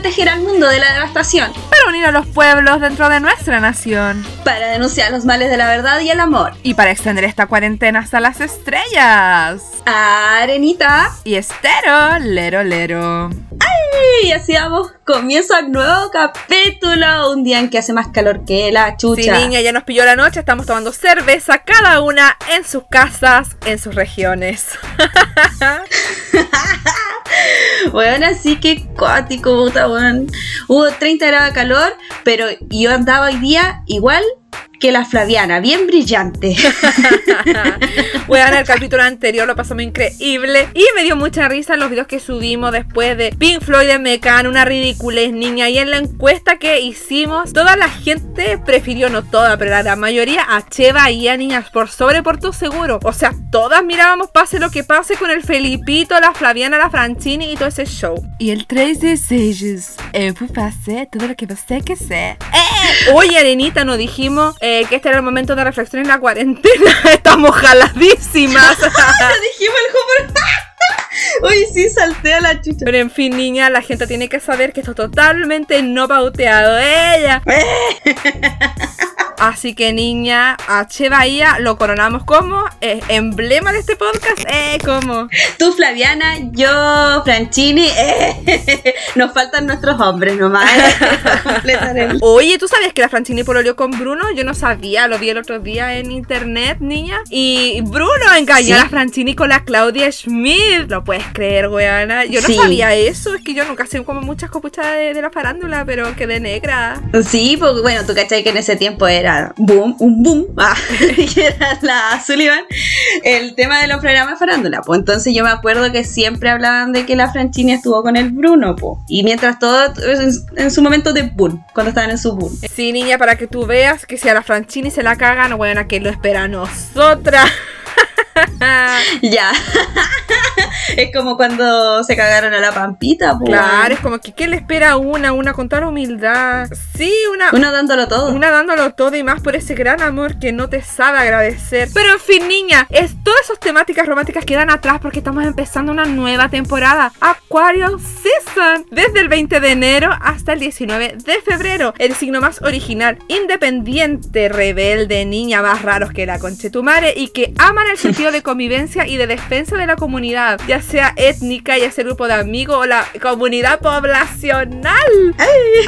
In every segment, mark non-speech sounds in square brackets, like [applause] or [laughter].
proteger al mundo de la devastación. Para unir a los pueblos dentro de nuestra nación. Para denunciar los males de la verdad y el amor. Y para extender esta cuarentena hasta las estrellas. Arenita. Y Estero, lero, lero. Y así damos comienzo al nuevo capítulo. Un día en que hace más calor que la chucha. Sí, niña, ya nos pilló la noche. Estamos tomando cerveza, cada una en sus casas, en sus regiones. [laughs] [laughs] bueno, así que cuático, puta, bueno. Hubo 30 grados de calor, pero yo andaba hoy día igual que la Flaviana, bien brillante. [laughs] bueno, el capítulo anterior lo pasamos increíble y me dio mucha risa los videos que subimos después de Pink Floyd de Mecan, una ridiculez niña. Y en la encuesta que hicimos, toda la gente prefirió, no toda, pero la mayoría a Cheva y a niñas por sobre por tu seguro. O sea, todas mirábamos pase lo que pase con el Felipito, la Flaviana, la Francini y todo ese show. Y el 3 de Sages, eh, pues pase todo lo que pase que sé. ¡Eh! Oye, Arenita, nos dijimos. Eh, que este era el momento de reflexión en la cuarentena. [laughs] Estamos jaladísimas. [laughs] dijimos el. [laughs] Uy, sí, salté a la chucha. Pero en fin, niña, la gente tiene que saber que esto es totalmente no pauteado. Ella. Así que niña, H Bahía lo coronamos como eh, emblema de este podcast. Eh, como. Tú, Flaviana, yo, Franchini. Eh, [laughs] nos faltan nuestros hombres nomás. Eh, [laughs] Oye, ¿tú sabías que la Franchini pololeó con Bruno? Yo no sabía, lo vi el otro día en internet, niña. Y Bruno engañó a la Franchini con la Claudia Schmidt. Lo puedes creer, weana. Yo no sabía eso. Es que yo nunca sé como muchas copuchas de, de, la farándula, pero quedé negra. Sí, porque bueno, tú cachai que en ese tiempo era boom, un boom, [laughs] ah, que era la Sullivan, el tema de los programas farándula. Pues entonces yo me acuerdo que siempre hablaban de que la Franchini estuvo con el Bruno, pues. Y mientras todo, en, su momento de boom, cuando estaban en su boom. Sí, niña, para que tú veas que si a la Franchini se la cagan, bueno, que lo espera a nosotras. [laughs] ya. es como cuando se cagaron a la pampita, pues. Claro, es como que ¿qué le espera a una? Una con toda humildad. Sí, una. Una dándolo todo. Una dándolo todo y más por ese gran amor que no te sabe agradecer. Pero en fin, niña, es todas esas temáticas románticas quedan atrás porque estamos empezando una nueva temporada. Acuario Season. Desde el 20 de enero hasta el 19 de febrero. El signo más original, independiente, rebelde, niña más raros que la conchetumare y que aman el [laughs] sentido de convivencia y de defensa de la comunidad, ya sea étnica, ya sea el grupo de amigos o la comunidad poblacional.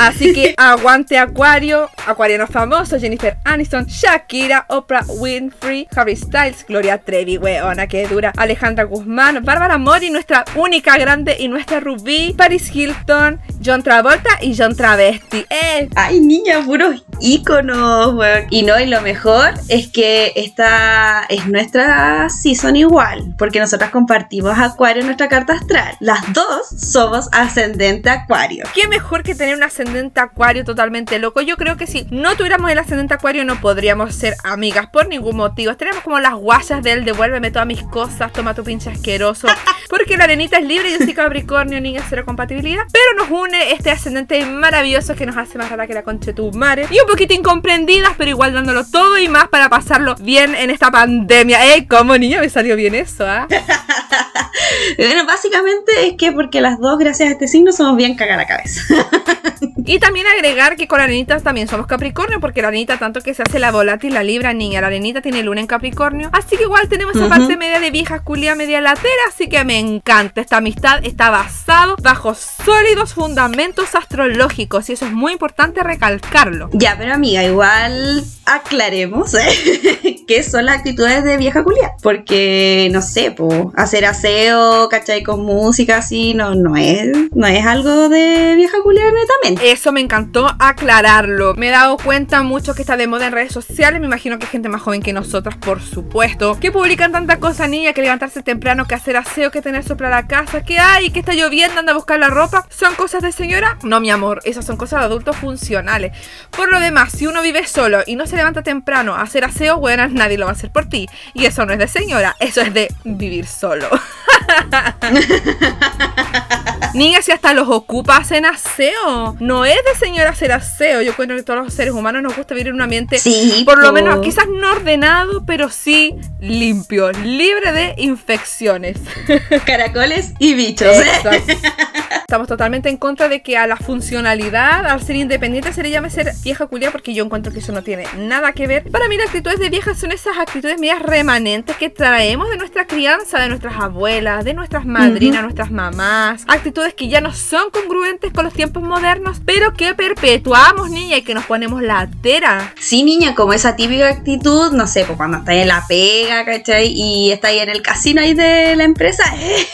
Así que [laughs] aguante Acuario, acuarianos famosos, Jennifer Aniston, Shakira, Oprah Winfrey, Harry Styles, Gloria Trevi, weona que dura, Alejandra Guzmán, Bárbara Mori, nuestra única grande y nuestra Rubí, Paris Hilton, John Travolta y John Travesti. ¡Eh! Ay, niña, puros íconos, Y no, y lo mejor es que esta es nuestra season igual, porque nosotras compartimos Acuario en nuestra carta astral. Las dos somos ascendente Acuario. ¿Qué mejor que tener un ascendente Acuario totalmente loco? Yo creo que si no tuviéramos el ascendente Acuario no podríamos ser amigas por ningún motivo. Tenemos como las guayas de él, devuélveme todas mis cosas, toma tu pinche asqueroso. [laughs] Porque la arenita es libre, yo soy Capricornio, niña cero compatibilidad. Pero nos une este ascendente maravilloso que nos hace más rara que la concha de tu madre. Y un poquito incomprendidas, pero igual dándolo todo y más para pasarlo bien en esta pandemia. ¡Eh! ¿Cómo niña me salió bien eso, ah? [laughs] bueno, básicamente es que porque las dos, gracias a este signo, somos bien cagar la cabeza. [laughs] y también agregar que con la arenita también somos Capricornio, porque la arenita, tanto que se hace la volátil, la libra, niña, la arenita tiene luna en Capricornio. Así que igual tenemos esa parte media de vieja culia, media latera. Así que me encanta. Esta amistad está basado bajo sólidos fundamentos astrológicos. Y eso es muy importante recalcarlo. Ya, pero amiga, igual aclaremos ¿eh? [laughs] qué son las actitudes de vieja culia. Porque, no sé, pues, hacer aseo, ¿cachai? Con música así, no, no, es, no es algo de vieja culia netamente. Eso me encantó aclararlo. Me he dado cuenta mucho que está de moda en redes sociales. Me imagino que gente más joven que nosotras, por supuesto, que publican tanta cosa niña que levantarse temprano, que hacer aseo, que tener sopla la casa, que hay, que está lloviendo, anda a buscar la ropa. ¿Son cosas de señora? No, mi amor, esas son cosas de adultos funcionales. Por lo demás, si uno vive solo y no se levanta temprano a hacer aseo, bueno, nadie lo va a hacer por ti. Y eso no es de señora, eso es de vivir solo. [laughs] Niña, si hasta los ocupas en aseo. No es de señora hacer aseo. Yo encuentro que todos los seres humanos nos gusta vivir en un ambiente, Sí, por lo menos, quizás no ordenado, pero sí limpio, libre de infecciones. Caracoles y bichos. Exacto. Estamos totalmente en contra de que a la funcionalidad, al ser independiente, se le llame ser vieja culia, porque yo encuentro que eso no tiene nada que ver. Para mí, las actitudes de viejas son esas actitudes medias remanentes que traemos de nuestra crianza, de nuestras abuelas, de nuestras madrinas, nuestras mamás. Actitudes que ya no son congruentes con los tiempos modernos, pero que perpetuamos, niña, y que nos ponemos la tera. Sí, niña, como esa típica actitud, no sé, pues cuando estás en la pega, ¿cachai? Y estás ahí en el casino ahí de la empresa,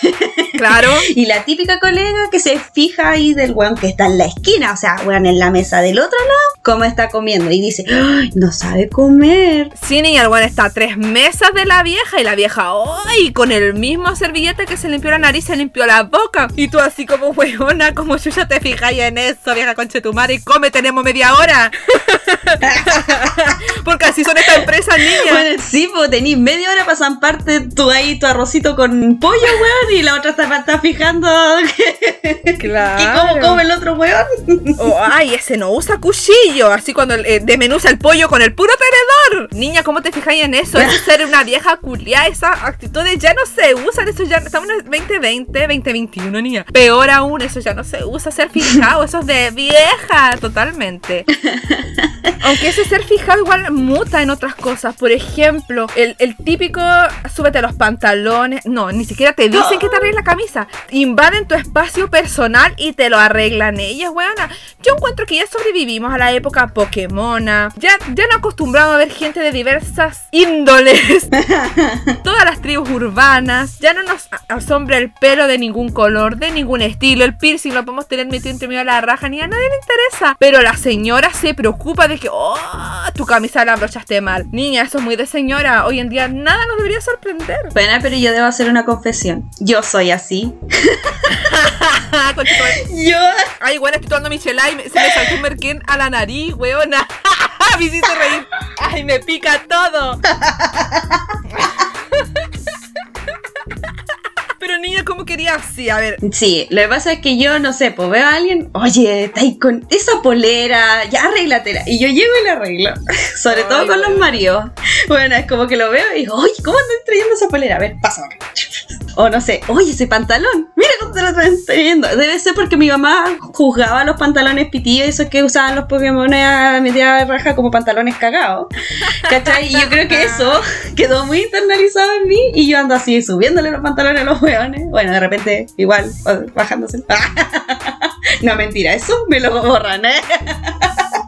[laughs] Claro. y la típica colega que se fija ahí del weón que está en la esquina, o sea, weón en la mesa del otro lado, cómo está comiendo, y dice, "Ay, no sabe comer. Sí, niña, el weón está a tres mesas de la vieja y la vieja, ¡ay! Con el mismo servillete que se limpió la nariz, se limpió la boca. Y tú así como weona, como yo ya te fijáis en eso, vieja conchetumare, y come, tenemos media hora. [laughs] Porque así son estas empresas, niña. Bueno, sí, pues tenís media hora para zamparte tú ahí tu arrocito con pollo, weón, y la otra está, está fijando [laughs] que, que cómo come el otro weón. Oh, ay, ese no usa cuchillo. Así cuando eh, desmenuza el pollo con el puro tenedor. Niña, ¿cómo te fijáis en eso? Eso es ser una vieja culia. Esas actitudes ya no se usan. Eso ya estamos en el 2020, 2021, niña. Peor aún, eso ya no se usa. Ser fijado, eso es de vieja, totalmente. Aunque ese ser fijado igual muta en otras cosas. Por ejemplo, el, el típico súbete los pantalones. No, ni siquiera te dicen que te arregles la camisa. Invaden tu espacio personal y te lo arreglan ellas, weona. Yo encuentro que ya sobrevivimos a la época Pokémona. Ya, ya no acostumbramos a ver gente de diversas índoles. [laughs] Todas las tribus urbanas. Ya no nos asombra el pelo de ningún color, de ningún estilo. El piercing lo podemos tener metido entre medio de la raja. Ni a nadie le interesa. Pero la señora se preocupa de que, oh, tu camisa la abrochaste mal. Niña, eso es muy de señora. Hoy en día nada nos debería sorprender. Bueno, pero yo debo hacer una confesión. Yo soy así. [laughs] Yo Ay, bueno, estoy tomando michelada y me- se me saltó un merquén a la nariz, weona. [laughs] me hiciste reír. Ay, me pica todo. [laughs] Pero niña, ¿cómo quería así? A ver, Sí, lo que pasa es que yo, no sé, pues veo a alguien, oye, está ahí con esa polera, ya arréglatela. Y yo llego y la arreglo. [laughs] Sobre todo con los maridos. Bueno, es como que lo veo y digo, oye, ¿cómo andan trayendo esa polera? A ver, acá. O no sé, oye, ese pantalón, mira cómo te lo están trayendo. Debe ser porque mi mamá juzgaba los pantalones pitillos, esos que usaban los Pokémon a media de raja como pantalones cagados. ¿Cachai? Y yo creo que eso [laughs] quedó muy internalizado en mí y yo ando así subiéndole los pantalones a los hueones. Bueno, de repente igual bajándose. [laughs] no, mentira, eso me lo borran, ¿eh?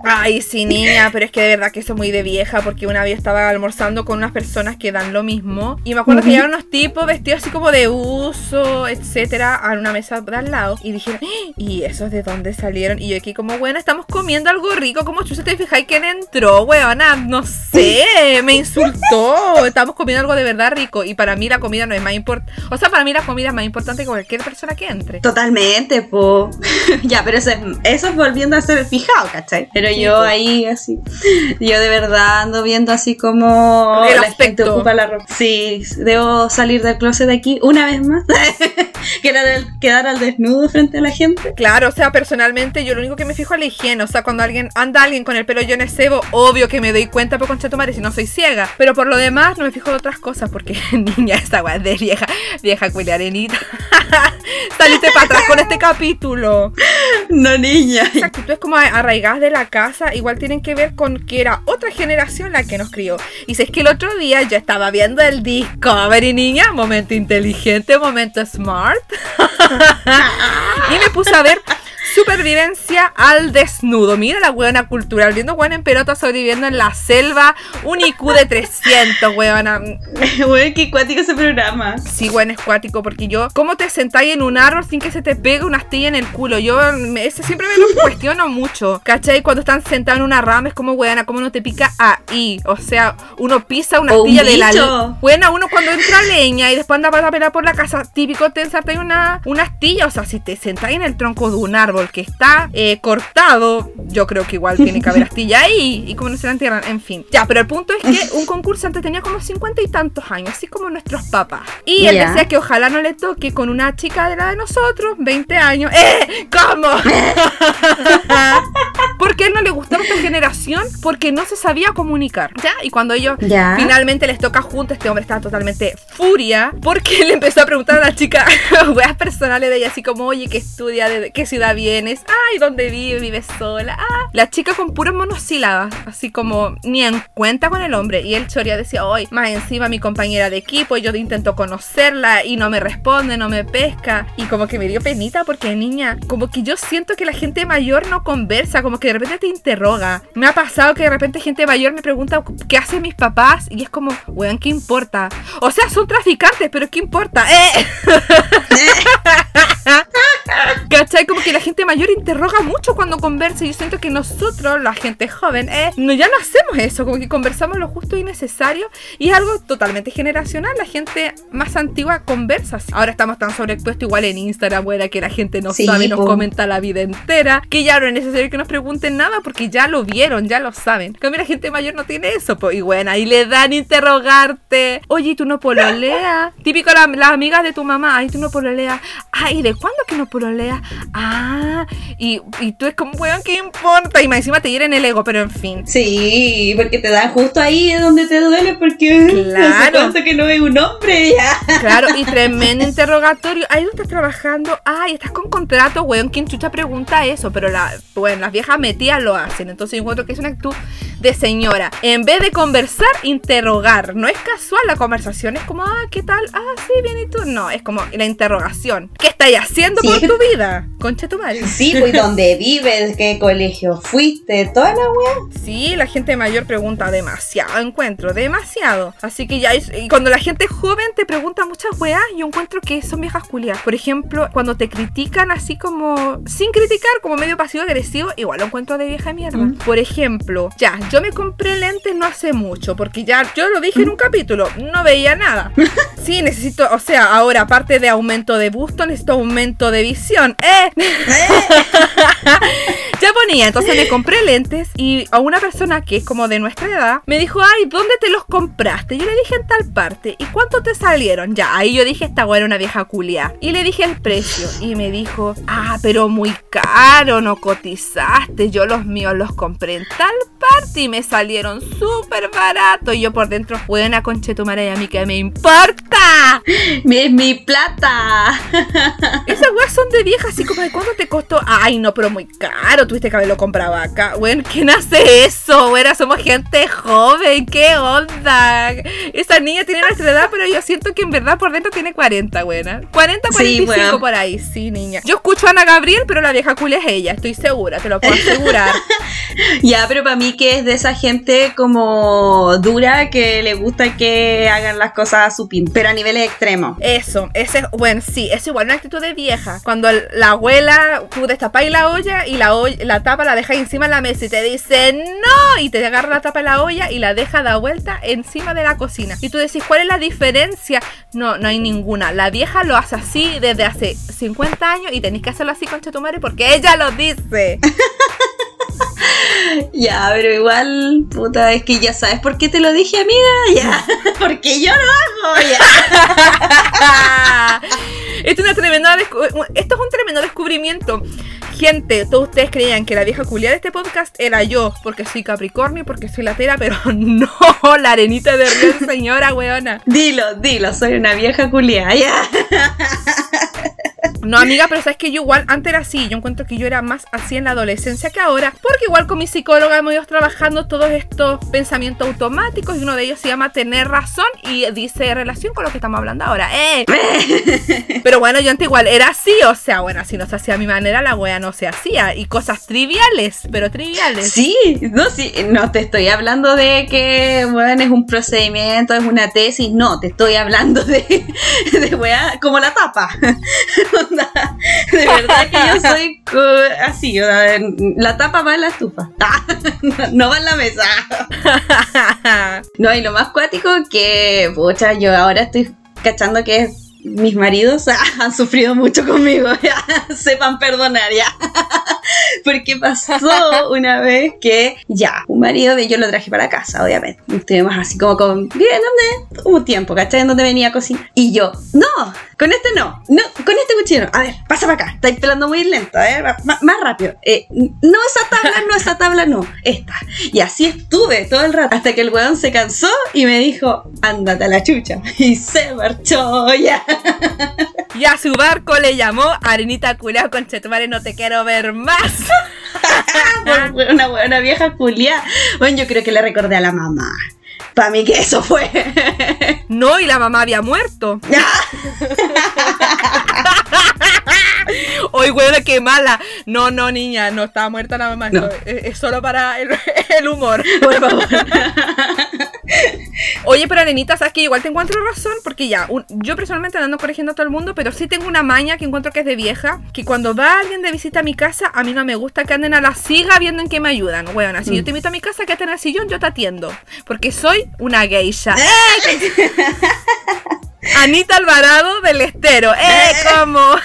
Ay, sí, niña, pero es que de verdad que eso es muy de vieja, porque una vez estaba almorzando con unas personas que dan lo mismo, y me acuerdo que llegaron unos tipos vestidos así como de uso, etcétera, a una mesa de al lado, y dijeron, "¡Ah! ¿y esos de dónde salieron? Y yo aquí como, bueno, estamos comiendo algo rico, como chucha, ¿te fijáis quién entró, weona? No sé, me insultó, estamos comiendo algo de verdad rico, y para mí la comida no es más importante, o sea, para mí la comida es más importante que cualquier persona que entre. Totalmente, po. [laughs] ya, pero eso es, eso es volviendo a ser fijado, ¿cachai? Pero Yo ahí así, yo de verdad ando viendo así como El aspecto. ocupa la ropa. Sí, debo salir del closet de aquí una vez más. [laughs] Quedar quedar al desnudo frente a la gente. Claro, o sea, personalmente yo lo único que me fijo es la higiene. O sea, cuando alguien anda alguien con el pelo lleno de cebo, obvio que me doy cuenta, pero concha tu madre, si no soy ciega. Pero por lo demás, no me fijo de otras cosas, porque [laughs] niña, esta es de vieja, vieja culiarenita. [laughs] Saliste para atrás con este capítulo. No, niña. Esas actitudes como arraigadas de la igual tienen que ver con que era otra generación la que nos crió. Y si es que el otro día yo estaba viendo el Discovery, niña, momento inteligente, momento smart. [laughs] y me puse a ver Supervivencia al desnudo. Mira la hueona cultural. Viendo hueona en pelota sobreviviendo en la selva. Un IQ de 300, hueona. Bueno, qué cuático ese programa. Sí, hueón, es cuático. Porque yo, ¿cómo te sentáis en un árbol sin que se te pegue una astilla en el culo? Yo me- ese siempre me lo [laughs] cuestiono mucho. ¿Cachai? Cuando están sentados en una rama es como, hueona, ¿cómo no te pica ahí? O sea, uno pisa una O un astilla de la. Buena, uno cuando entra leña y después anda para pelar por la casa, típico te ensartáis una, una astilla. O sea, si te sentáis en el tronco de un árbol árbol que está eh, cortado, yo creo que igual tiene que haber [laughs] astilla ahí. Y como no se la entierran, en fin. Ya, pero el punto es que [laughs] un concursante tenía como cincuenta y tantos años, así como nuestros papás. Y él decía que ojalá no le toque con una chica de la de nosotros, 20 años. ¡Eh! ¿Cómo? [laughs] porque él no le gustaba esta generación porque no se sabía comunicar. ¿Ya? Y cuando ellos finalmente les toca juntos, este hombre estaba totalmente furia porque le empezó a preguntar a la chica weas personales de ella, así como, oye, ¿qué estudia? ¿De qué ciudad vienes? Ay, ¿dónde vive? ¿Vive sola? Ah. La chica con puras monosílabas, así como ni en cuenta con el hombre. Y él choría decía, hoy más encima mi compañera de equipo, y yo intento conocerla y no me responde, no me pesca. Y como que me dio penita porque niña, como que yo siento que la gente mayor no conversa, como que de repente te interroga. Me ha pasado que de repente gente mayor me pregunta qué hacen mis papás y es como, weón, ¿qué importa? O sea, son traficantes, pero ¿qué importa? ¡Eh! [laughs] [laughs] ¿Cachai? Como que la gente mayor interroga mucho cuando conversa y yo siento que nosotros, la gente joven, eh, no, ya no hacemos eso, como que conversamos lo justo y necesario y es algo totalmente generacional, la gente más antigua conversa. Ahora estamos tan sobreexpuestos igual en Instagram, buena, que la gente no sabe, nos comenta la vida entera, que ya no es necesario que nos pregunten nada porque ya lo vieron, ya lo saben. Cambio la gente mayor no tiene eso, pues, y bueno, ahí le dan interrogarte. Oye, tú no pololeas. Típico las la amigas de tu mamá, ay, tú no pololeas. Ay, ¿de cuándo que no pololeas? Ah, y, y tú es como, weón, ¿qué importa? Y más encima te hieren el ego, pero en fin. Sí, porque te dan justo ahí donde te duele, porque [laughs] claro. que no es un hombre [laughs] ya. Claro, y tremendo interrogatorio. Ahí donde estás trabajando, ay, estás con contrato, weón, ¿quién chucha pregunta eso? Pero la, bueno, las viejas metidas lo hacen. Entonces yo encuentro que es una actitud de señora. En vez de conversar, interrogar. No es casual la conversación, es como, ah, ¿qué tal? Ah, sí, bien, ¿y tú? No, es como la interrogación. ¿Qué estáis haciendo por tu vida? Concha tu madre. [laughs] Sí, pues, ¿dónde vives? ¿Qué colegio fuiste? Toda la weá. Sí, la gente mayor pregunta demasiado, encuentro, demasiado. Así que ya, y cuando la gente joven te pregunta muchas weas, yo encuentro que son viejas culias. Por ejemplo, cuando te critican así como, sin criticar, como medio pasivo-agresivo, igual lo encuentro de vieja mierda. Mm. Por ejemplo, ya, yo me compré lentes no hace mucho, porque ya, yo lo dije en un capítulo, no veía nada. [laughs] Sí, necesito, o sea, ahora aparte de aumento de busto, necesito aumento de visión. ¡Eh! [laughs] ya ponía, entonces me compré lentes y a una persona que es como de nuestra edad me dijo, ay, ¿dónde te los compraste? Yo le dije en tal parte. ¿Y cuánto te salieron? Ya, ahí yo dije, esta era una vieja culia. Y le dije el precio y me dijo, ah, pero muy caro, no cotizaste. Yo los míos los compré en tal parte y me salieron súper barato. Y yo por dentro, buena conchetumare, y a mí que me importa. [laughs] Es mi plata. Esas weas son de viejas, así como de cuánto te costó. Ay, no, pero muy caro. Tuviste que haberlo comprado acá. Bueno, ¿quién hace eso? Bueno, somos gente joven. ¿Qué onda? Esa niña tiene nuestra edad, pero yo siento que en verdad por dentro tiene 40, buena. 40, 45 por ahí, sí, niña. Yo escucho a Ana Gabriel, pero la vieja culia es ella, estoy segura, te lo puedo [laughs] asegurar. ya, pero para mí que es de esa gente como dura que le gusta que hagan las cosas a su pin, pero a niveles extremos. Eso, ese, bueno, sí, es igual una actitud de vieja. Cuando la abuela, tú destapáis la olla y la, la tapa la deja encima de la mesa y te dice no, y te agarra la tapa de la olla y la deja da vuelta encima de la cocina. Y tú decís, ¿cuál es la diferencia? No, no hay ninguna. La vieja lo hace así desde hace 50 años y tenéis que hacerlo así con Chetumare porque ella lo dice. [laughs] ya, pero igual, puta, es que ya sabes por qué te lo dije, amiga. Ya, [laughs] porque yo lo hago, ya. [laughs] Esto, es un tremendo descubrimiento. Gente, todos ustedes creían que la vieja culia de este podcast era yo, porque soy Capricornio, porque soy latera, pero [laughs] no, la arenita de río, señora weona. Dilo, dilo, soy una vieja culia, ya. No, amiga, pero sabes que yo igual antes era así. Yo encuentro que yo era más así en la adolescencia que ahora. Porque igual con mi psicóloga hemos ido trabajando todos estos pensamientos automáticos. Y uno de ellos se llama tener razón. Y dice relación con lo que estamos hablando ahora. ¡Eh! [laughs] pero bueno, yo antes igual era así. O sea, bueno, si no se hacía a mi manera, la wea no se hacía. Y cosas triviales, pero triviales. Sí, no, sí. No te estoy hablando de que, bueno, es un procedimiento, es una tesis. No, te estoy hablando de, [laughs] de wea como la tapa. [laughs] de verdad que yo soy así, la tapa va en la estufa, [laughs] no va en la mesa. [laughs] no, y lo más cuático que, pucha, yo ahora estoy cachando que es mis maridos [laughs] han sufrido mucho conmigo, ya, [laughs] sepan perdonar ya. [laughs] Porque pasó una vez que ya, un marido de yo lo traje para casa, obviamente. Estuvimos así como con, bien, ¿dónde? Un tiempo, ¿cachai? En donde venía a cocinar. Y yo, no, con este no, no, con este cuchillo no. A ver, pasa para acá, estáis pelando muy lento, más, más rápido. Eh, no esa tabla, no esa tabla, no, esta. Y así estuve todo el rato, hasta que el weón se cansó y me dijo, ándate a la chucha. Y se marchó ya. Y a su barco le llamó Arenita Culeado con Chetumare, no te quiero ver más. [laughs] una buena vieja culia. Bueno, yo creo que le recordé a la mamá. Para mí que eso fue. [laughs] No, y la mamá había muerto. [laughs] Oye, weón, qué mala. No, no, niña, no estaba muerta la mamá. No. Es, es solo para el, el humor. Por favor. Oye, pero Arenita, sabes que igual te encuentro razón, porque ya, un- yo personalmente ando corrigiendo a todo el mundo, pero sí tengo una maña que encuentro que es de vieja, que cuando va alguien de visita a mi casa, a mí no me gusta que anden a la siga viendo en qué me ayudan. Bueno, si yo te invito a mi casa, quédate en el sillón, yo te atiendo, porque soy una geisha. [laughs] Anita Alvarado del Estero. ¡Eh, cómo! [laughs]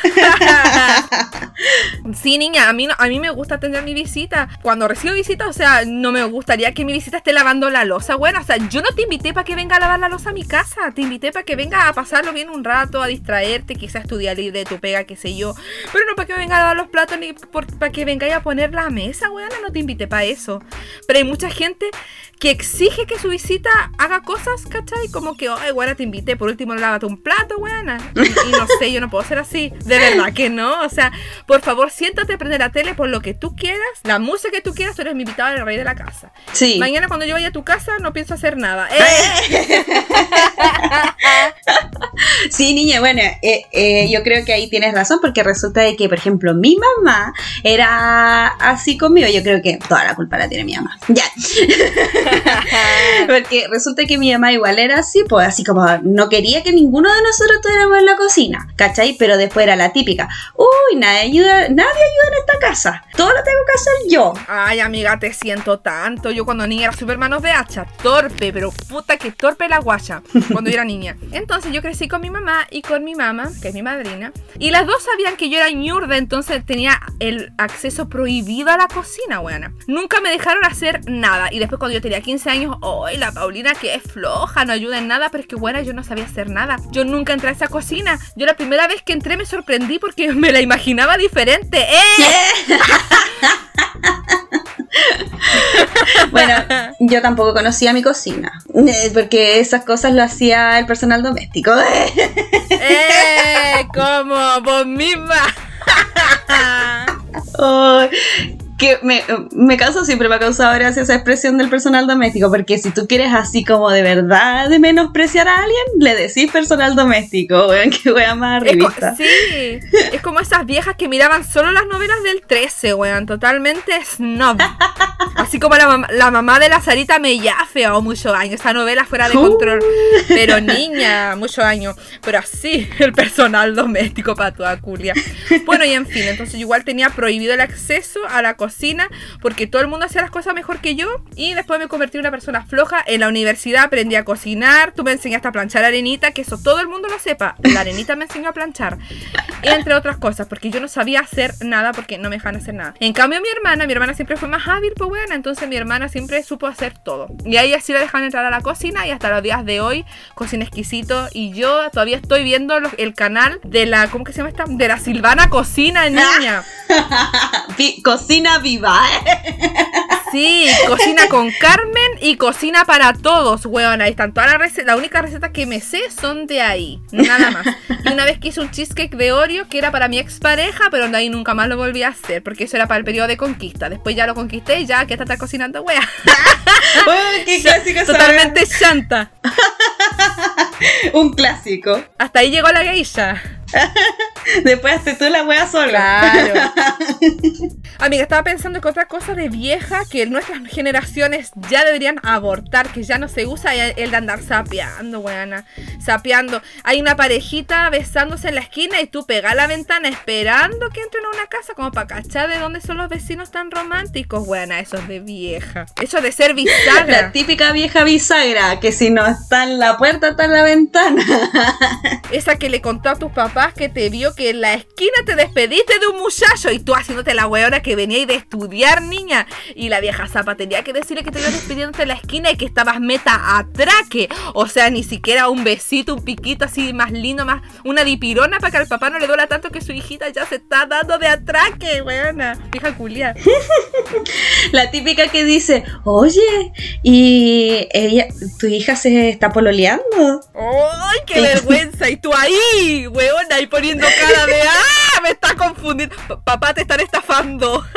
sí, niña, a mí, no- a mí me gusta atender mi visita. Cuando recibo visita, o sea, no me gustaría que mi visita esté lavando la losa. Bueno, o sea, yo no te invité para que venga a lavar la losa a mi casa. Te invité para que venga a pasarlo bien un rato, a distraerte, quizás estudiar libre de tu pega, qué sé yo. Pero no para que venga a lavar los platos ni para que venga a poner la mesa, weón. No te invité para eso. Pero hay mucha gente que exige que su visita haga cosas, ¿cachai? Como que, ay, weona, te invité, por último lávate un plato, weona. Y, y no sé, yo no puedo ser así. De verdad que no. O sea, por favor, siéntate, prende la tele por lo que tú quieras, la música que tú quieras, tú eres mi invitado del rey de la casa. Sí. Mañana cuando yo vaya a tu casa no pienso hacer nada. [laughs] ¡Eh! Sí, niña, bueno, eh, eh, yo creo que ahí tienes razón porque resulta de que, por ejemplo, mi mamá era así conmigo. Yo creo que toda la culpa la tiene mi mamá. Ya. [laughs] porque resulta que mi mamá igual era así, pues así como no quería que ninguno de nosotros estuviéramos en la cocina, ¿cachai? Pero después era la típica, uy, nadie ayuda, nadie ayuda en esta casa, todo lo tengo que hacer yo. Ay, amiga, te siento tanto. Yo cuando niña era super manos de hacha, torpe, pero puta que torpe la guacha cuando yo era niña. Entonces yo crecí con mi mamá y con mi mamá, que es mi madrina, y las dos sabían que yo era ñurda, entonces tenía el acceso prohibido a la cocina, buena. Nunca me dejaron hacer nada. Y después cuando yo tenía 15 años, ¡ay, la Paulina que es floja, no ayuda en nada! Pero es que, buena, yo no sabía hacer nada. Yo nunca entré a esa cocina. Yo la primera vez que entré me sorprendí porque [laughs] me la imaginaba diferente. ¡Eh! [laughs] Bueno, yo tampoco conocía mi cocina, eh, porque esas cosas lo hacía el personal doméstico. [laughs] ¡Eh! Como vos misma. Que me, me causa, siempre me ha causado gracia esa expresión del personal doméstico, porque si tú quieres así como de verdad de menospreciar a alguien, le decís personal doméstico, weón, [laughs] que weón más revista. sí, es como esas viejas que miraban solo las novelas del 13, weón, totalmente snob. [laughs] Así como la, mam- la mamá de la Sarita Mellafe, o mucho año, esa novela fuera de Uh. control. Pero [laughs] niña, mucho año. Pero así, el personal doméstico para toda culia. Bueno, y en fin, entonces yo igual tenía prohibido el acceso a la cocina porque todo el mundo hacía las cosas mejor que yo. Y después me convertí en una persona floja. En la universidad aprendí a cocinar, tú me enseñaste a planchar arenita, que eso todo el mundo lo sepa. La arenita me enseñó a planchar. Entre otras cosas, porque yo no sabía hacer nada porque no me dejaban hacer nada. En cambio, mi hermana, mi hermana siempre fue más hábil, pues bueno, entonces mi hermana siempre supo hacer todo. Y ahí así la dejan entrar a la cocina y hasta los días de hoy cocina exquisito. Y yo todavía estoy viendo el canal de la, ¿cómo que se llama esta? De la Silvana Cocina, niña. [laughs] Cocina viva, ¿eh? [laughs] Sí, cocina con Carmen y cocina para todos, weón. Ahí están todas las recetas. La única receta que me sé son de ahí, nada más. Y una vez que hice un cheesecake de Oreo que era para mi expareja, pero de ahí nunca más lo volví a hacer, porque eso era para el periodo de conquista. Después ya lo conquisté y ya que está cocinando, wea. [laughs] Uy, qué clásico Totalmente chanta. [laughs] Un clásico. Hasta ahí llegó la geisha. [laughs] Después haces tú la wea sola. Claro. Amiga, estaba pensando que otra cosa de vieja que nuestras generaciones ya deberían abortar, que ya no se usa el de andar sapeando, weana. Sapeando. Hay una parejita besándose en la esquina y tú pegas la ventana esperando que entren a una casa como para cachar de dónde son los vecinos tan románticos, weana. Eso es de vieja. Eso de ser bisagra. La típica vieja bisagra, que si no está en la puerta, está en la ventana. [laughs] Esa que le contó a tus papás que te vio que en la esquina te despediste de un muchacho y tú haciéndote la weona que venía de estudiar, niña. Y la vieja zapa tenía que decirle que te ibas despidiéndote en la esquina y que estabas meta atraque. O sea, ni siquiera un besito, un piquito así más lindo, más una dipirona para que al papá no le duela tanto que su hijita ya se está dando de atraque, weona. Vieja culia. [laughs] La típica que dice, oye, y ella, tu hija se está pololeando. ¡Ay, qué vergüenza! Y tú ahí, weona, y poniendo cara de [laughs] ¡Ah! Me está confundiendo. Papá, te están estafando. [laughs]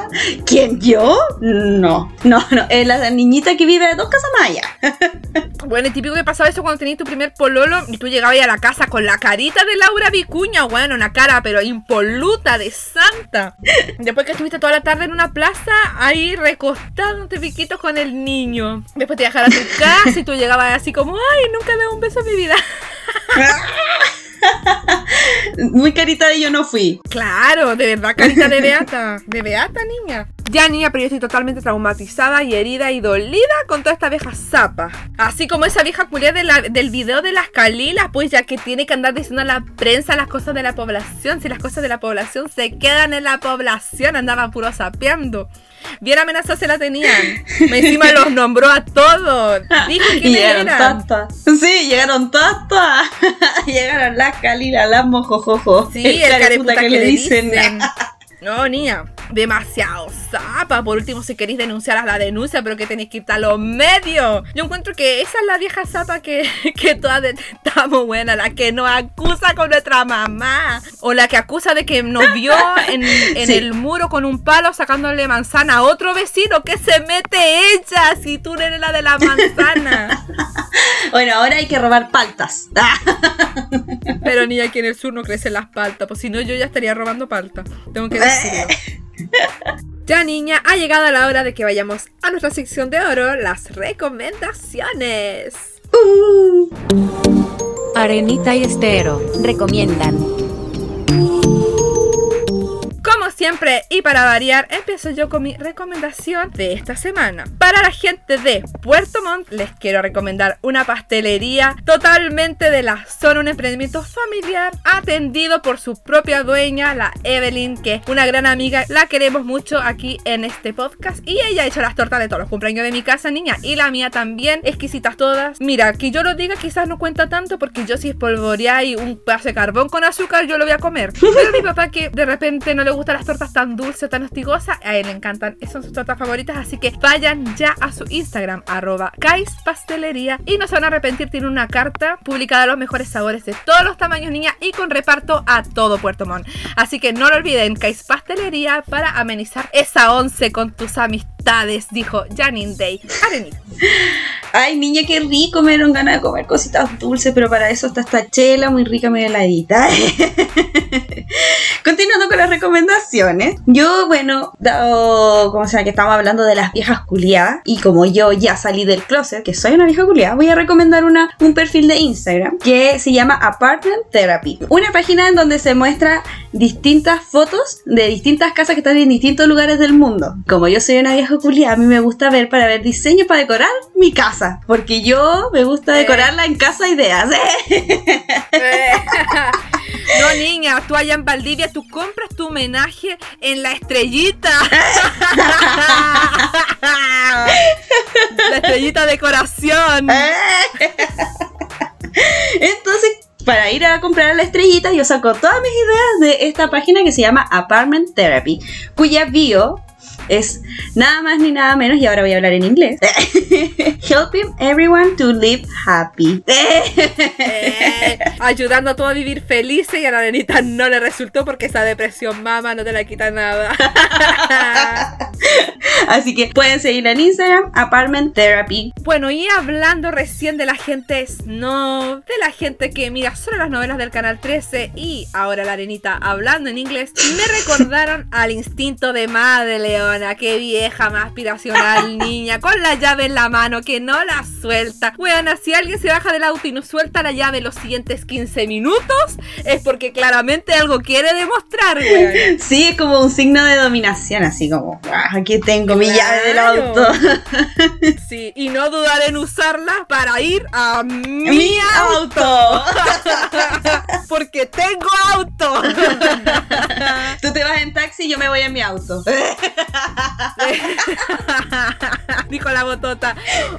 [laughs] ¿Quién, yo? No, no, no, es la niñita que vive dos casas más allá. [laughs] Bueno, es típico que pasaba eso cuando tenías tu primer pololo y tú llegabas a la casa con la carita de Laura Vicuña, bueno, una cara pero impoluta de santa. Después que estuviste toda la tarde en una plaza, ahí recostándote piquitos con el niño. Después te dejaron a tu [laughs] casa y tú llegabas así como, ay, nunca le doy un beso en mi vida. [laughs] Muy carita de yo no fui. Claro, de verdad, carita de beata. De beata, niña. Ya, niña, pero yo estoy totalmente traumatizada y herida y dolida con toda esta vieja zapa. Así como esa vieja culia de la- del video de las calilas, pues ya que tiene que andar diciendo a la prensa las cosas de la población. Si las cosas de la población se quedan en la población, andaba puro sapeando. Bien amenazados se la tenían. Me encima los nombró a todos. Dijo [laughs] quiénes llegaron eran. Sí, llegaron todas. [laughs] llegaron las calilas, las mojojojo. Sí, el, careputa careputa que, le dicen. [laughs] No, niña, demasiado zapa. Por último, si queréis denunciar a la denuncia, pero que tenéis que ir a los medios. Yo encuentro que esa es la vieja zapa que, [laughs] que todas detestamos, buena, la que nos acusa con nuestra mamá. O la que acusa de que nos vio en, en Sí. el muro con un palo sacándole manzana a otro vecino. que se mete ella si tú eres la de la manzana? [laughs] Bueno, ahora hay que robar paltas. [laughs] Pero ni aquí en el sur no crecen las paltas, pues si no yo ya estaría robando palta. Tengo que decirlo. [laughs] Ya niña, ha llegado la hora de que vayamos a nuestra sección de oro, las recomendaciones. Arenita y Estero recomiendan. Siempre, y para variar, empiezo yo con mi recomendación de esta semana. Para la gente de Puerto Montt, les quiero recomendar una pastelería totalmente de la zona, un emprendimiento familiar atendido por su propia dueña, la Evelyn, que es una gran amiga, la queremos mucho aquí en este podcast. Y ella ha hecho las tortas de todos los cumpleaños de mi casa, niña, y la mía también, exquisitas todas. Mira, que yo lo diga quizás no cuenta tanto porque yo si espolvoreáis un pedazo de carbón con azúcar, yo lo voy a comer. Pero mi papá que de repente no le gustan las tortas tan dulces tan hostigosas, a él le encantan. Son sus tortas favoritas, así que vayan ya a su Instagram, arroba Pastelería, y no se van a arrepentir, tiene una carta publicada de los mejores sabores de todos los tamaños, niña, y con reparto a todo Puerto Montt. Así que no lo olviden, Kais Pastelería para amenizar esa once con tus amistades, dijo Janine Day. Arenita. Ay, niña, qué rico. Me dieron ganas de comer cositas dulces, pero para eso está esta chela muy rica, muy heladita. [laughs] Continuando con las recomendaciones. Yo, bueno, dado como sea que estamos hablando de las viejas culiadas, y como yo ya salí del closet, que soy una vieja culiada, voy a recomendar una, un perfil de Instagram que se llama Apartment Therapy. Una página en donde se muestra distintas fotos de distintas casas que están en distintos lugares del mundo. Como yo soy una vieja culiada, a mí me gusta ver para ver diseños para decorar mi casa. Porque yo me gusta decorarla en casa ideas. [laughs] No, niña, tú allá en Valdivia, tú compras tu homenaje en la estrellita. [laughs] la estrellita decoración. Entonces, para ir a comprar a la estrellita, yo saco todas mis ideas de esta página que se llama Apartment Therapy, cuya bio es nada más ni nada menos, y ahora voy a hablar en inglés. [laughs] Helping everyone to live happy. Eh, ayudando a todos a vivir felices y a la nenita no le resultó porque esa depresión mama no te la quita nada. [laughs] Así que pueden seguir en Instagram, Apartment Therapy. Bueno, y hablando recién de la gente snob, de la gente que mira solo las novelas del Canal 13 y ahora la arenita hablando en inglés, me recordaron al instinto de madre Leona, qué vieja más aspiracional [laughs] niña, con la llave en la mano que no la suelta. Bueno, si alguien se baja del auto y no suelta la llave los siguientes 15 minutos, es porque claramente algo quiere demostrar, weón. [laughs] Sí, es como un signo de dominación, así como, "Ah, aquí tengo mi llave del auto. [laughs] Sí, y no dudar en usarla para ir a mi, Mi auto. auto. Porque tengo auto. Tú te vas en taxi y yo me voy en mi auto. [laughs] Dijo la botota.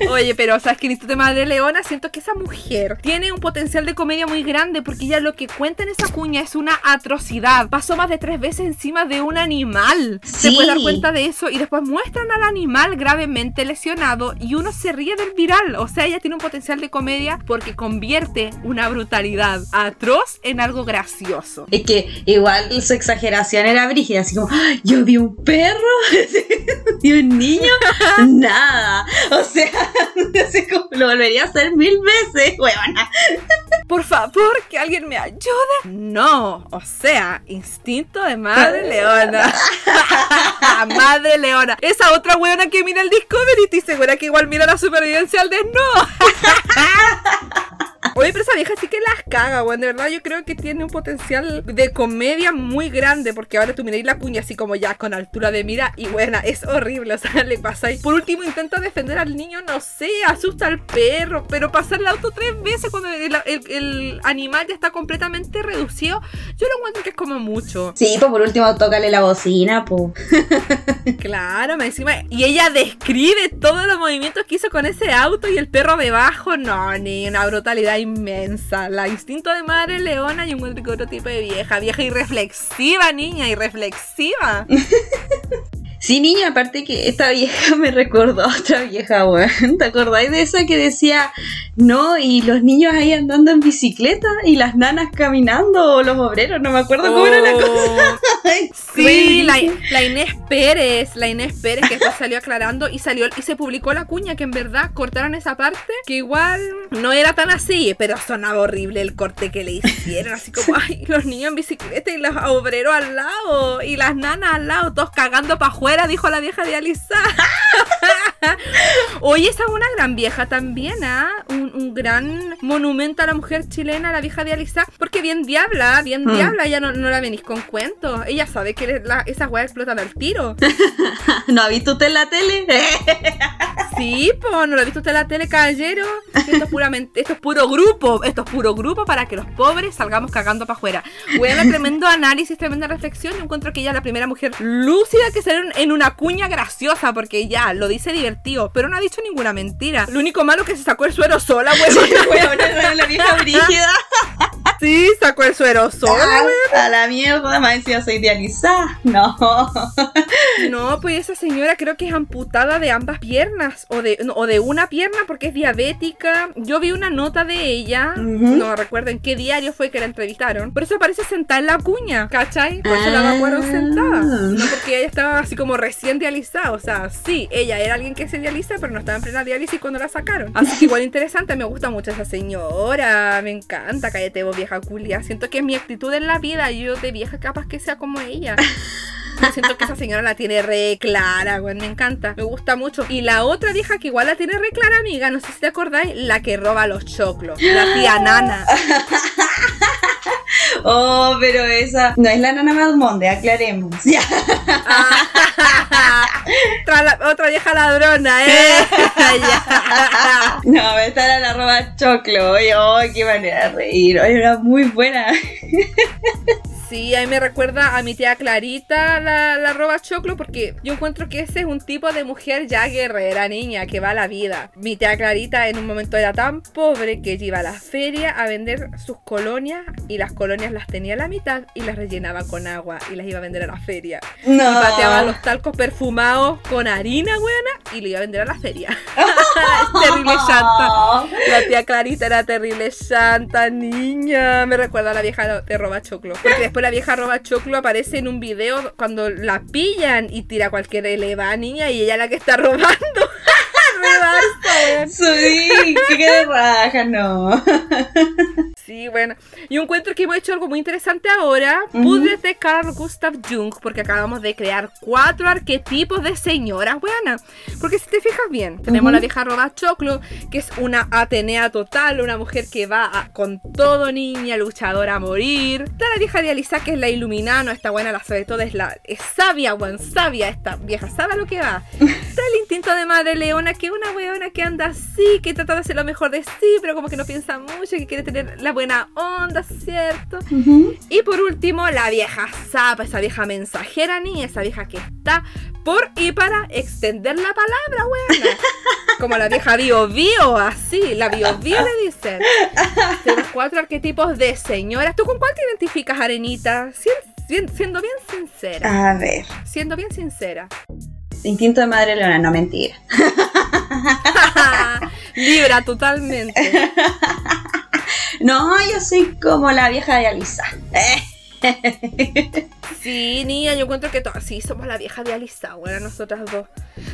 Oye, pero sabes que en Instituto de Madre Leona siento que esa mujer tiene un potencial de comedia muy grande porque ella lo que cuenta en esa cuña es una atrocidad. Pasó más de tres veces encima de un animal. Se puede dar cuenta de eso y después muestran al animal gravemente lesionado y uno se ríe del viral. O sea, ella tiene un potencial de comedia porque convierte una brutalidad atroz en algo gracioso. Es que igual su exageración era brígida, así como, "Ay, yo vi un perro [laughs] y un niño, [laughs] nada. O sea, [laughs] no sé cómo lo volvería a hacer mil veces, huevona. Por favor, que alguien me ayude. No, o sea, instinto de madre leona. madre leona. Esa otra weona que mira el Discovery, estoy segura que igual mira la supervivencia al desnudo. Oye, pero esa vieja sí que las caga, weón. De verdad, yo creo que tiene un potencial de comedia muy grande. Porque ahora tú miráis la cuña así como ya con altura de mira. Y buena, es horrible. O sea, le pasa y Por último, intenta defender al niño, no sé, asusta al perro. Pero pasar el auto tres veces cuando el, el- el animal ya está completamente reducido. Yo lo encuentro que es como mucho. Sí, pues por último, tócale la bocina, pues. [laughs] Claro, me encima. Y ella describe todos los movimientos que hizo con ese auto y el perro debajo. No, ni una brutalidad inmensa. La instinto de madre leona y un que otro tipo de vieja. Vieja irreflexiva, niña, irreflexiva. [laughs] Sí, niña, aparte que esta vieja [laughs] me recordó a otra vieja, weón. ¿Te acordáis de esa que decía, no, y los niños ahí andando en bicicleta y las nanas caminando o los obreros? No me acuerdo cómo era la cosa. Oh, [laughs] Ay, Sí, la, Inés Pérez, la Inés Pérez que salió aclarando y salió y se publicó la cuña que en verdad cortaron esa parte que igual no era tan así, pero sonaba horrible el corte que le hicieron, así como ay, los niños en bicicleta y los obreros al lado y las nanas al lado, todos cagando para afuera, dijo la vieja de Alisa. [laughs] Oye, esa es una gran vieja también, ¿ah? Un, un gran monumento a la mujer chilena, la vieja de Alisa, porque bien diabla, bien Mm. diabla, ella no, no la venís con cuentos. Ella sabe que la- esas weas explotan al tiro. [laughs] ¿No ha visto usted en la tele? [laughs] Sí, pues, no lo ha visto usted en la tele, caballero. Esto es puramente, esto es puro grupo, esto es puro grupo para que los pobres salgamos cagando para afuera. Bueno, tremendo análisis, tremenda reflexión. Yo encuentro que ella es la primera mujer lúcida que salió en- una cuña graciosa, porque ya lo dice divertido, pero no ha dicho ninguna mentira. Lo único malo es que se sacó el suero sola, era [laughs] la vieja brígida. [laughs] Sí, sacó el suero sola, a la mierda, más encima soy idealizada. [laughs] No. No, pues esa señora creo que es amputada de ambas piernas o de, no, o de una pierna porque es diabética. Yo vi una nota de ella, no recuerdo en qué diario fue que la entrevistaron. Por eso aparece sentada en la cuña, ¿cachai? Por eso la Ah. evacuaron sentada. No porque ella estaba así como recién dializada. O sea, sí, ella era alguien que se dializa, pero no estaba en plena diálisis cuando la sacaron. Así que igual interesante, me gusta mucho esa señora. Me encanta, cállate vos, vieja culia. Siento que mi actitud en la vida. Yo de vieja capaz que sea como ella. [laughs] [laughs] Siento que esa señora la tiene re clara, güey, me encanta, me gusta mucho. Y la otra vieja que igual la tiene re clara, amiga, no sé si te acordáis, la que roba los choclos, la tía [gasps] Nana. [laughs] Oh, pero esa no es la nana Malmonde, aclaremos. Ya. [laughs] otra, la- otra vieja ladrona, eh. No, esta era la roba choclo. Oye, oh, qué manera de reír. Oye, era muy buena. Sí, a mí me recuerda a mi tía Clarita, la, la roba choclo, porque yo encuentro que ese es un tipo de mujer ya guerrera, niña, que va a la vida. Mi tía Clarita en un momento era tan pobre que iba a la feria a vender sus colonias y las colonias las tenía a la mitad y las rellenaba con agua y las iba a vender a la feria. No. Y pateaba los talcos perfumados con harina, weona, y lo iba a vender a la feria. es [laughs] [laughs] terrible santa. La tía Clarita era terrible santa, niña. Me recuerda a la vieja de Roba Choclo. Porque después la vieja Roba Choclo aparece en un video cuando la pillan y tira cualquier eleva niña y ella la que está robando. [laughs] [laughs] Sí, qué raja, no. [laughs] Sí, bueno. Y encuentro que hemos hecho algo muy interesante ahora. Puzzles de Carl Gustav Jung, porque acabamos de crear cuatro arquetipos de señoras buenas. Porque si te fijas bien, tenemos la vieja roba choclo, que es una Atenea total, una mujer que va a- con todo niña, luchadora a morir. Está la vieja idealizada, que es la iluminada, no está buena, la sobre todo es la es sabia, buen sabia, esta vieja sabe lo que va. [laughs] Está el instinto de madre leona, que es una weona que anda así, que trata de hacer lo mejor de sí, pero como que no piensa mucho, que quiere tener la buena onda, ¿cierto? Y por último, la vieja zapa, esa vieja mensajera ni esa vieja que está por y para extender la palabra, weona. [laughs] Como la vieja bio bio, así, la bio bio le dicen. Tenemos cuatro arquetipos de señoras. ¿Tú con cuál te identificas, Arenita? Sien- sien- siendo bien sincera. A ver. Siendo bien sincera. Instinto de madre leona, no mentira. [laughs] [laughs] Libra totalmente. [laughs] No, yo soy como la vieja de Alisa. [laughs] Sí, niña, yo encuentro que todas, sí, somos la vieja de Alisa, bueno, nosotras dos.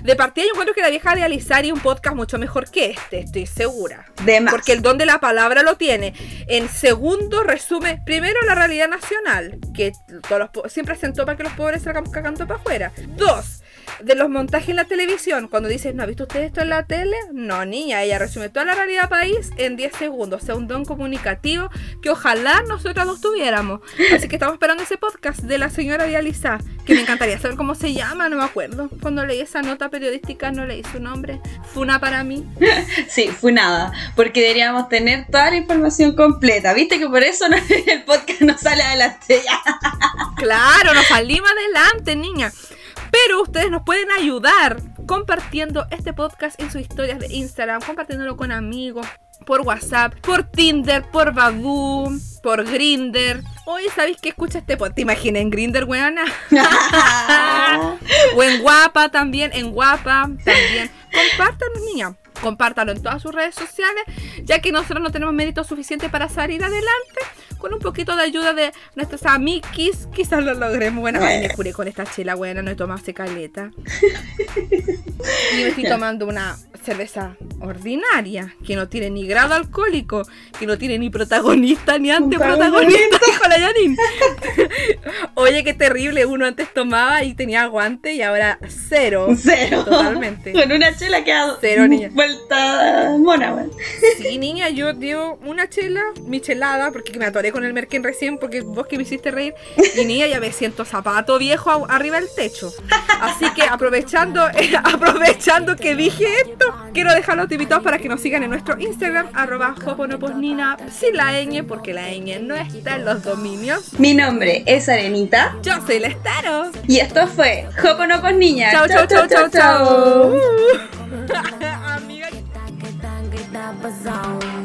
De partida yo encuentro que la vieja de Alisa haría un podcast mucho mejor que este, estoy segura. De más. Porque el don de la palabra lo tiene. En segundo, resume primero la realidad nacional, que todos los siempre sentó para que los pobres salgamos cagando para afuera. Dos, de los montajes en la televisión. Cuando dices, ¿no ha visto usted esto en la tele? No, niña, ella resume toda la realidad país en 10 segundos. O sea, un don comunicativo que ojalá nosotras dos tuviéramos. Así que estamos esperando ese podcast de la señora Dialisa, que me encantaría saber cómo se llama, no me acuerdo. Cuando leí esa nota periodística no leí su nombre. Funa para mí. [laughs] Sí, fue nada. Porque deberíamos tener toda la información completa. Viste que por eso no- [laughs] el podcast no sale adelante. [laughs] Claro, nos salimos adelante, niña. Pero ustedes nos pueden ayudar compartiendo este podcast en sus historias de Instagram, compartiéndolo con amigos, por WhatsApp, por Tinder, por Badoo, por Grinder. Hoy sabéis que escucha este podcast. ¿Te imaginas en Grinder, weona? [laughs] o en Guapa también, en Guapa también. Compártanos, niña. Compártalo en todas sus redes sociales, ya que nosotros no tenemos mérito suficiente para salir adelante. Con un poquito de ayuda de nuestros amiguis, quizás lo logremos. Bueno, ay, me juré con esta chela buena, no he tomado caleta. [laughs] Y me estoy tomando una cerveza ordinaria, que no tiene ni grado alcohólico, que no tiene ni protagonista ni anteprotagonista, dijo la Yanin. [laughs] Oye, qué terrible, uno antes tomaba y tenía aguante y ahora cero. Cero. Totalmente. Con una chela que ha Cero, niña. vuelta mona, weón. Sí, niña, yo dio una chela, mi chelada, porque me atoré con el merquén recién, porque vos que me hiciste reír. Y niña, ya me siento zapato viejo a- arriba del techo. Así que aprovechando, [laughs] aprovechando que dije esto, quiero dejar los invitados para que nos sigan en nuestro Instagram, arroba joponoposnina, sin la ñ, porque la ñ no está en los dominios. Mi nombre es Arenita. Yo soy la Estaro. Y esto fue Joponopos Niña. Chau, chau, chau, chau, chau. [laughs] Amiga. Tapa zone.